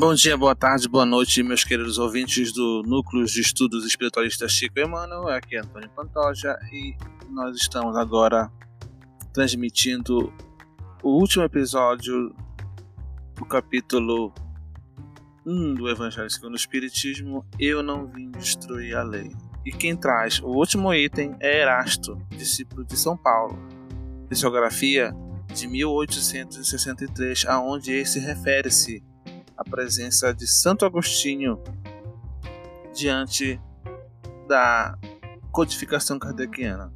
Bom dia, boa tarde, boa noite, meus queridos ouvintes do Núcleo de Estudos Espiritualistas Chico Emmanuel. Aqui é Antônio Pantoja e nós estamos agora transmitindo o último episódio do capítulo 1 do Evangelho segundo o Espiritismo. Eu não vim destruir a lei. E quem traz o último item é Erasto, discípulo de São Paulo. Psicografia de 1863, aonde esse refere-se à presença de Santo Agostinho diante da codificação kardeciana.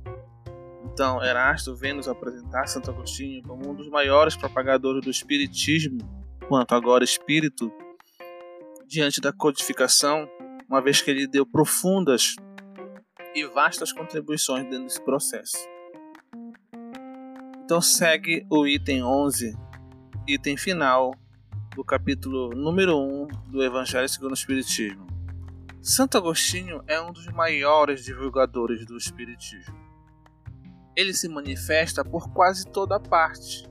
Então, Erasto vem nos apresentar Santo Agostinho como um dos maiores propagadores do espiritismo, quanto agora espírito, diante da codificação, uma vez que ele deu profundas e vastas contribuições dentro desse processo. Então segue o item 11, item final do capítulo número 1 do Evangelho segundo o Espiritismo. Santo Agostinho é um dos maiores divulgadores do Espiritismo. Ele se manifesta por quase toda parte,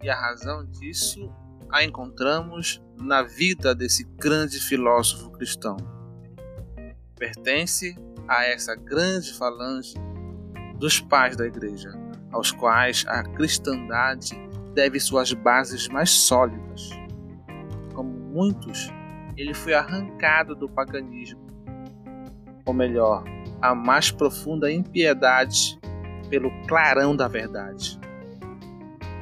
e a razão disso a encontramos na vida desse grande filósofo cristão. Pertence a essa grande falange dos pais da Igreja, aos quais a cristandade deve suas bases mais sólidas. Muitos, ele foi arrancado do paganismo, ou melhor, a mais profunda impiedade pelo clarão da verdade.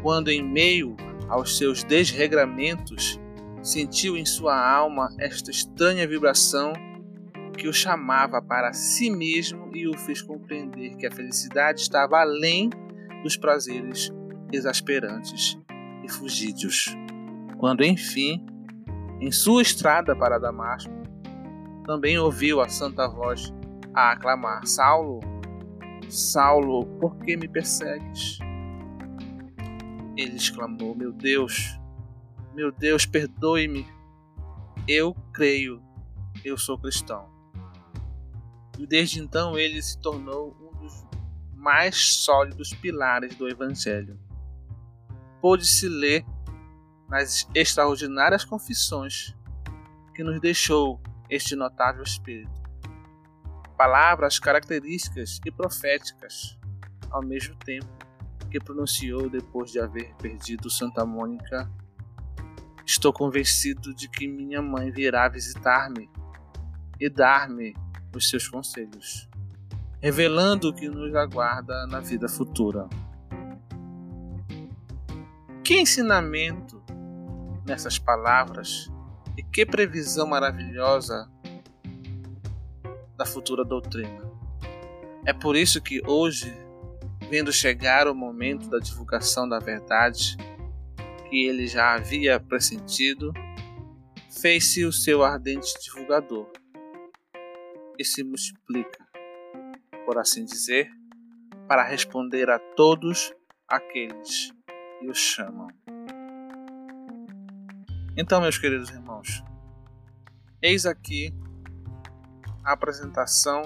Quando, em meio aos seus desregramentos, sentiu em sua alma esta estranha vibração que o chamava para si mesmo e o fez compreender que a felicidade estava além dos prazeres exasperantes e fugídios. Quando, enfim, em sua estrada para Damasco, também ouviu a santa voz a aclamar: Saulo, Saulo, por que me persegues? Ele exclamou: Meu Deus, meu Deus, perdoe-me. Eu creio, eu sou cristão. E desde então ele se tornou um dos mais sólidos pilares do Evangelho. Pôde-se ler nas extraordinárias confissões que nos deixou este notável espírito palavras características e proféticas, ao mesmo tempo que pronunciou depois de haver perdido Santa Mônica. Estou convencido de que minha mãe virá visitar-me e dar-me os seus conselhos, revelando o que nos aguarda na vida futura. Que ensinamento nessas palavras e que previsão maravilhosa da futura doutrina. É por isso que hoje, vendo chegar o momento da divulgação da verdade, que ele já havia pressentido, fez-se o seu ardente divulgador e se multiplica, por assim dizer, para responder a todos aqueles que o chamam. Então, meus queridos irmãos, eis aqui a apresentação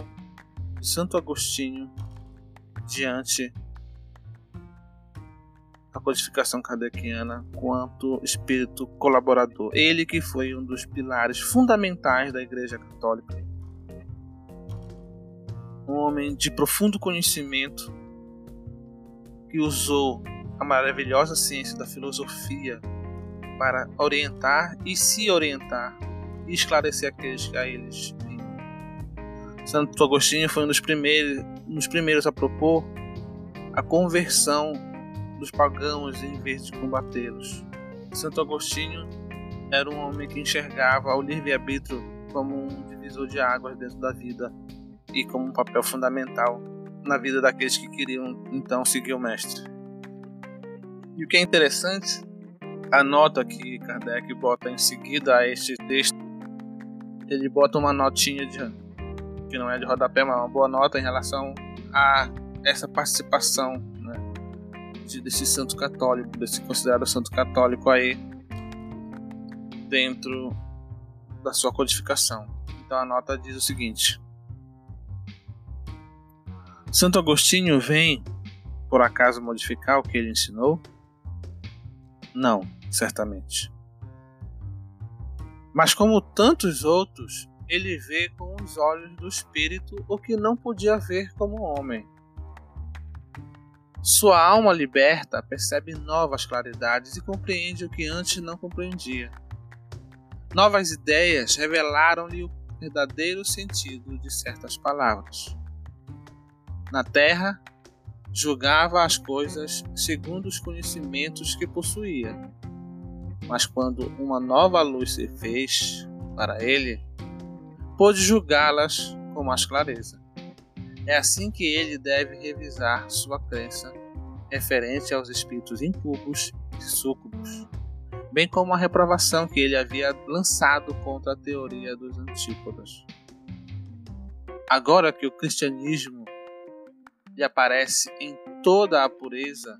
de Santo Agostinho diante da codificação kardeciana quanto espírito colaborador. Ele que foi um dos pilares fundamentais da Igreja Católica. Um homem de profundo conhecimento que usou a maravilhosa ciência da filosofia para orientar e se orientar e esclarecer aqueles que a eles Santo Agostinho foi um dos primeiros, um dos primeiros a propor a conversão dos pagãos em vez de combatê-los. Santo Agostinho era um homem que enxergava o livre-arbítrio como um divisor de águas dentro da vida e como um papel fundamental na vida daqueles que queriam então seguir o Mestre. E o que é interessante, a nota que Kardec bota em seguida a este texto, ele bota uma notinha de que não é de rodapé, mas uma boa nota em relação a essa participação né, de, desse santo católico, desse considerado santo católico aí dentro da sua codificação. Então a nota diz o seguinte: Santo Agostinho vem por acaso modificar o que ele ensinou? Não, certamente. Mas como tantos outros, ele vê com os olhos do espírito o que não podia ver como homem. Sua alma liberta percebe novas claridades e compreende o que antes não compreendia. Novas ideias revelaram-lhe o verdadeiro sentido de certas palavras. Na terra, julgava as coisas segundo os conhecimentos que possuía. Mas quando uma nova luz se fez para ele, pôde julgá-las com mais clareza. É assim que ele deve revisar sua crença referente aos espíritos incubos e súcubos, bem como a reprovação que ele havia lançado contra a teoria dos antípodas. Agora que o cristianismo lhe aparece em toda a pureza,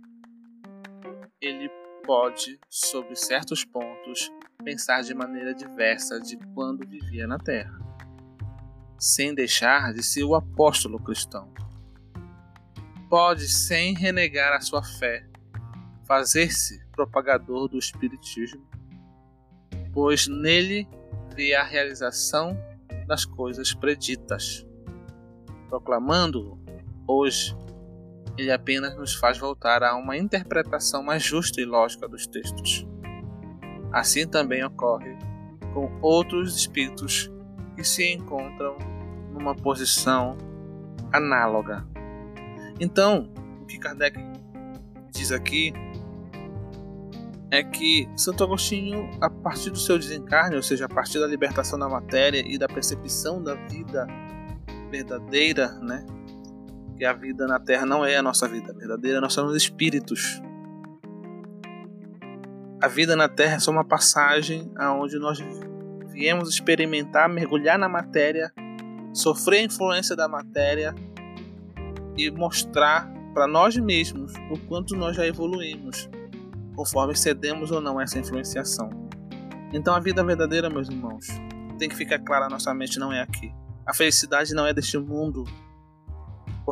ele pode, sob certos pontos, pensar de maneira diversa de quando vivia na Terra, sem deixar de ser o apóstolo cristão. Pode, sem renegar a sua fé, fazer-se propagador do Espiritismo, pois nele vê a realização das coisas preditas. Proclamando-o, hoje, ele apenas nos faz voltar a uma interpretação mais justa e lógica dos textos. Assim também ocorre com outros espíritos que se encontram numa posição análoga. Então, o que Kardec diz aqui é que Santo Agostinho, a partir do seu desencarne, ou seja, a partir da libertação da matéria e da percepção da vida verdadeira, né, a vida na Terra não é a nossa vida verdadeira, nós somos espíritos. A vida na Terra é só uma passagem aonde nós viemos experimentar, mergulhar na matéria, sofrer a influência da matéria e mostrar para nós mesmos o quanto nós já evoluímos, conforme cedemos ou não essa influenciação. Então a vida verdadeira, meus irmãos, tem que ficar clara, nossa mente não é aqui. A felicidade não é deste mundo,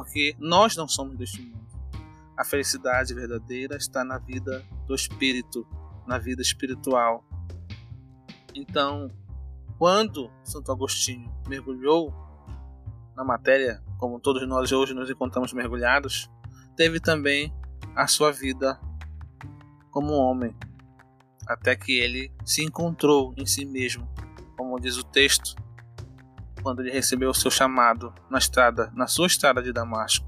porque nós não somos deste mundo. A felicidade verdadeira está na vida do espírito, na vida espiritual. Então, quando Santo Agostinho mergulhou na matéria, como todos nós hoje nos encontramos mergulhados, teve também a sua vida como homem, até que ele se encontrou em si mesmo, como diz o texto, quando ele recebeu o seu chamado na estrada, na sua estrada de Damasco.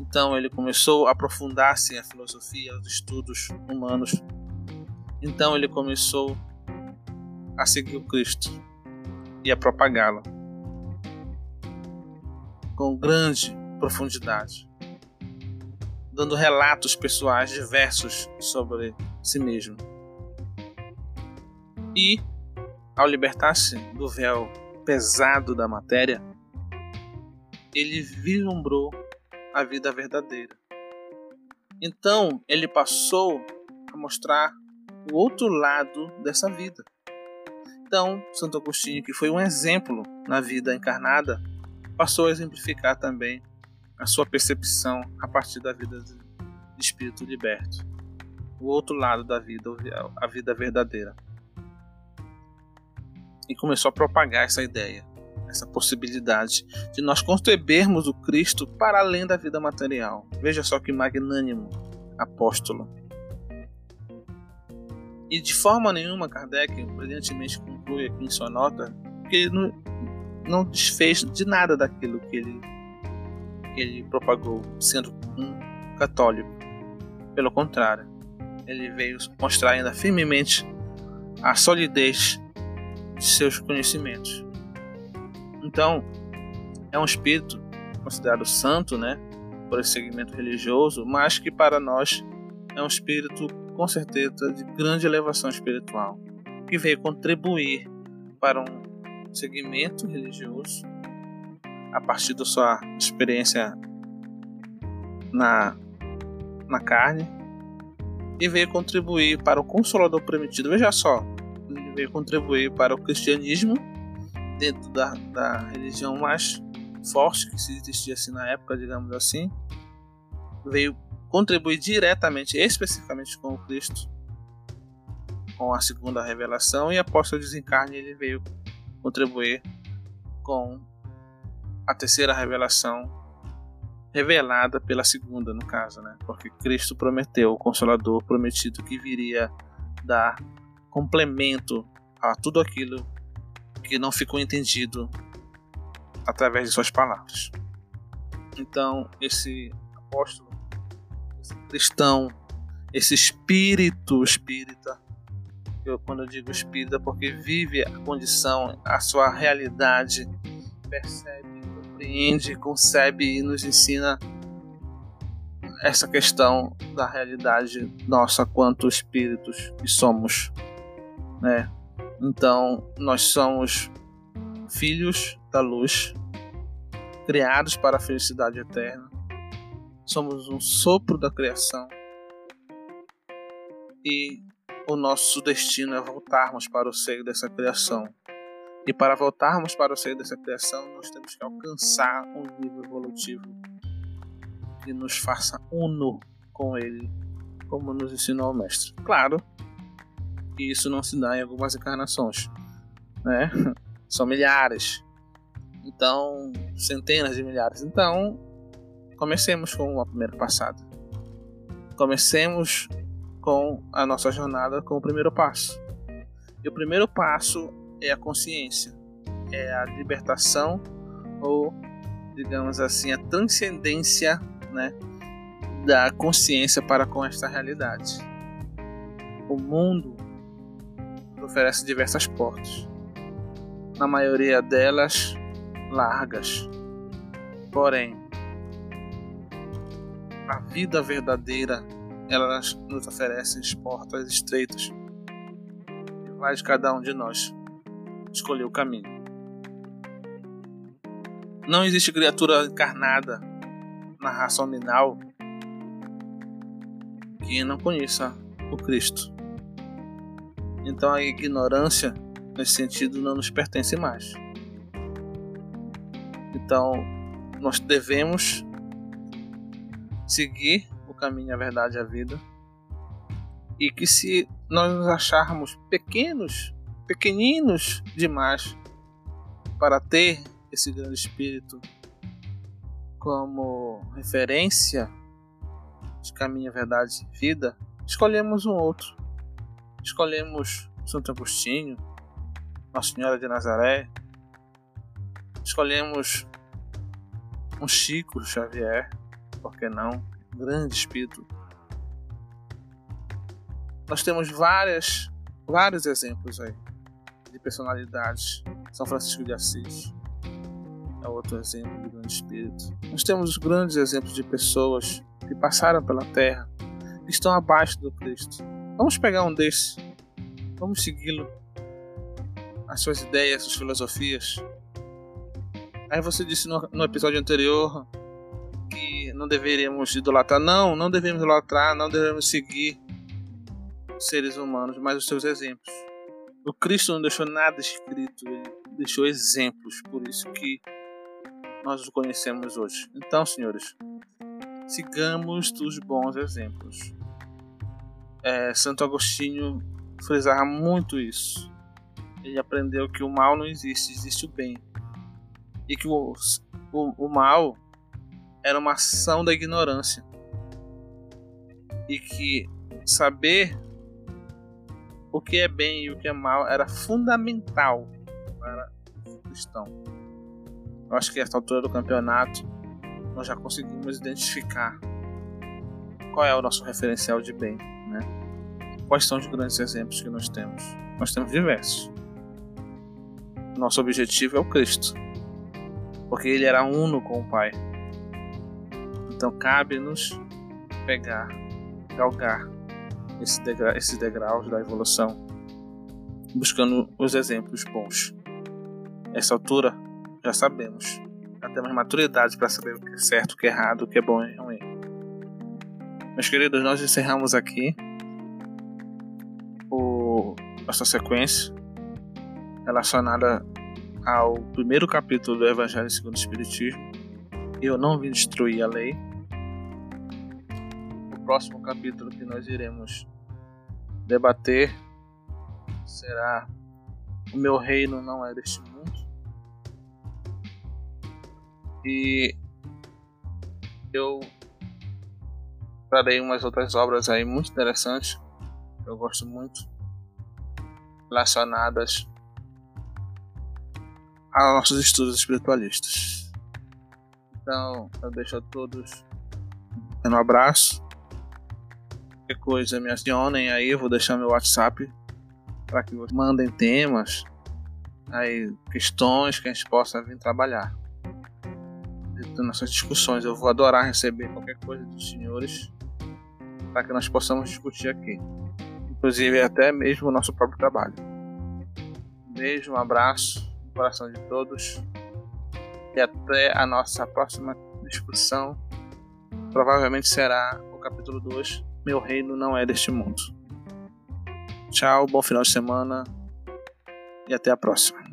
Então ele começou a aprofundar-se em filosofia, os estudos humanos. Então ele começou a seguir o Cristo e a propagá-lo com grande profundidade, dando relatos pessoais diversos sobre si mesmo. E, ao libertar-se do véu pesado da matéria, ele vislumbrou a vida verdadeira. Então ele passou a mostrar o outro lado dessa vida. Então, Santo Agostinho, que foi um exemplo na vida encarnada, passou a exemplificar também a sua percepção a partir da vida de espírito liberto. O outro lado da vida, a vida verdadeira e começou a propagar essa ideia, essa possibilidade de nós concebermos o Cristo para além da vida material. Veja só que magnânimo apóstolo. E de forma nenhuma, Kardec brilhantemente conclui aqui em sua nota que ele não, não desfez de nada daquilo que ele, que ele propagou, sendo um católico. Pelo contrário, ele veio mostrar ainda firmemente a solidez de seus conhecimentos. Então, é um espírito considerado santo, né, por esse segmento religioso, mas que para nós é um espírito com certeza de grande elevação espiritual, que veio contribuir para um segmento religioso a partir da sua experiência na, na carne e veio contribuir para o Consolador Prometido. Veja só, veio contribuir para o cristianismo dentro da, da religião mais forte que se existia assim na época, digamos assim, veio contribuir diretamente, especificamente com o Cristo, com a segunda revelação e após seu desencarne ele veio contribuir com a terceira revelação revelada pela segunda, no caso, né? Porque Cristo prometeu, o Consolador prometido que viria dar complemento a tudo aquilo que não ficou entendido através de suas palavras. Então, esse apóstolo, esse cristão, esse espírito espírita, eu, quando eu digo espírita, é porque vive a condição, a sua realidade, percebe, compreende, concebe e nos ensina essa questão da realidade nossa quanto espíritos que somos, né? Então, nós somos filhos da luz, criados para a felicidade eterna. Somos um sopro da criação. E o nosso destino é voltarmos para o seio dessa criação. E para voltarmos para o seio dessa criação, nós temos que alcançar um nível evolutivo que nos faça uno com ele, como nos ensinou o mestre. Claro que isso não se dá em algumas encarnações, né? São milhares, então centenas de milhares. Então comecemos com a primeira passada. Comecemos com a nossa jornada com o primeiro passo. E o primeiro passo é a consciência, é a libertação ou, digamos assim, a transcendência né, da consciência para com esta realidade. O mundo oferece diversas portas, na maioria delas largas. Porém, a vida verdadeira elas nos oferecem portas estreitas e vai de cada um de nós escolher o caminho. Não existe criatura encarnada na raça nominal que não conheça o Cristo. Então a ignorância nesse sentido não nos pertence mais. Então nós devemos seguir caminho, a verdade a vida. E que se nós nos acharmos pequenos, pequeninos demais para ter esse grande espírito como referência de caminho, verdade e vida, escolhemos um outro. Escolhemos Santo Agostinho, Nossa Senhora de Nazaré, escolhemos um Chico Xavier, por que não? grande espírito. Nós temos várias, vários exemplos aí de personalidades. São Francisco de Assis é outro exemplo de grande espírito. Nós temos os grandes exemplos de pessoas que passaram pela Terra, que estão abaixo do Cristo. Vamos pegar um desses, vamos segui-lo, as suas ideias, as suas filosofias. Aí você disse no, no episódio anterior não deveríamos idolatrar. Não, não devemos idolatrar, não devemos seguir seres humanos, mas os seus exemplos. O Cristo não deixou nada escrito, ele deixou exemplos, por isso que nós o conhecemos hoje. Então, senhores, sigamos os bons exemplos. É, Santo Agostinho frisava muito isso. Ele aprendeu que o mal não existe, existe o bem. E que o, o, o mal era uma ação da ignorância. E que saber o que é bem e o que é mal era fundamental para o cristão. Eu acho que a altura do campeonato nós já conseguimos identificar qual é o nosso referencial de bem, né? Quais são os grandes exemplos que nós temos? Nós temos diversos. Nosso objetivo é o Cristo, porque ele era uno com o Pai. Então cabe-nos pegar, galgar esse degra esses degraus da evolução, buscando os exemplos bons. Essa altura já sabemos, já temos maturidade para saber o que é certo, o que é errado, o que é bom e ruim. Meus queridos, nós encerramos aqui o, nossa sequência relacionada ao primeiro capítulo do Evangelho segundo o Espiritismo. Eu não vim destruir a lei, próximo capítulo que nós iremos debater será O meu reino não é deste mundo. E eu trarei umas outras obras aí muito interessantes, eu gosto muito, relacionadas aos nossos estudos espiritualistas. Então, eu deixo a todos um abraço. Qualquer coisa me acionem aí, eu vou deixar meu WhatsApp para que vocês mandem temas, aí, questões que a gente possa vir trabalhar. Nossas discussões, eu vou adorar receber qualquer coisa dos senhores para que nós possamos discutir aqui, inclusive até mesmo o nosso próprio trabalho. Um beijo, um abraço no coração de todos e até a nossa próxima discussão. Provavelmente será o capítulo 2: Meu reino não é deste mundo. Tchau, bom final de semana e até a próxima.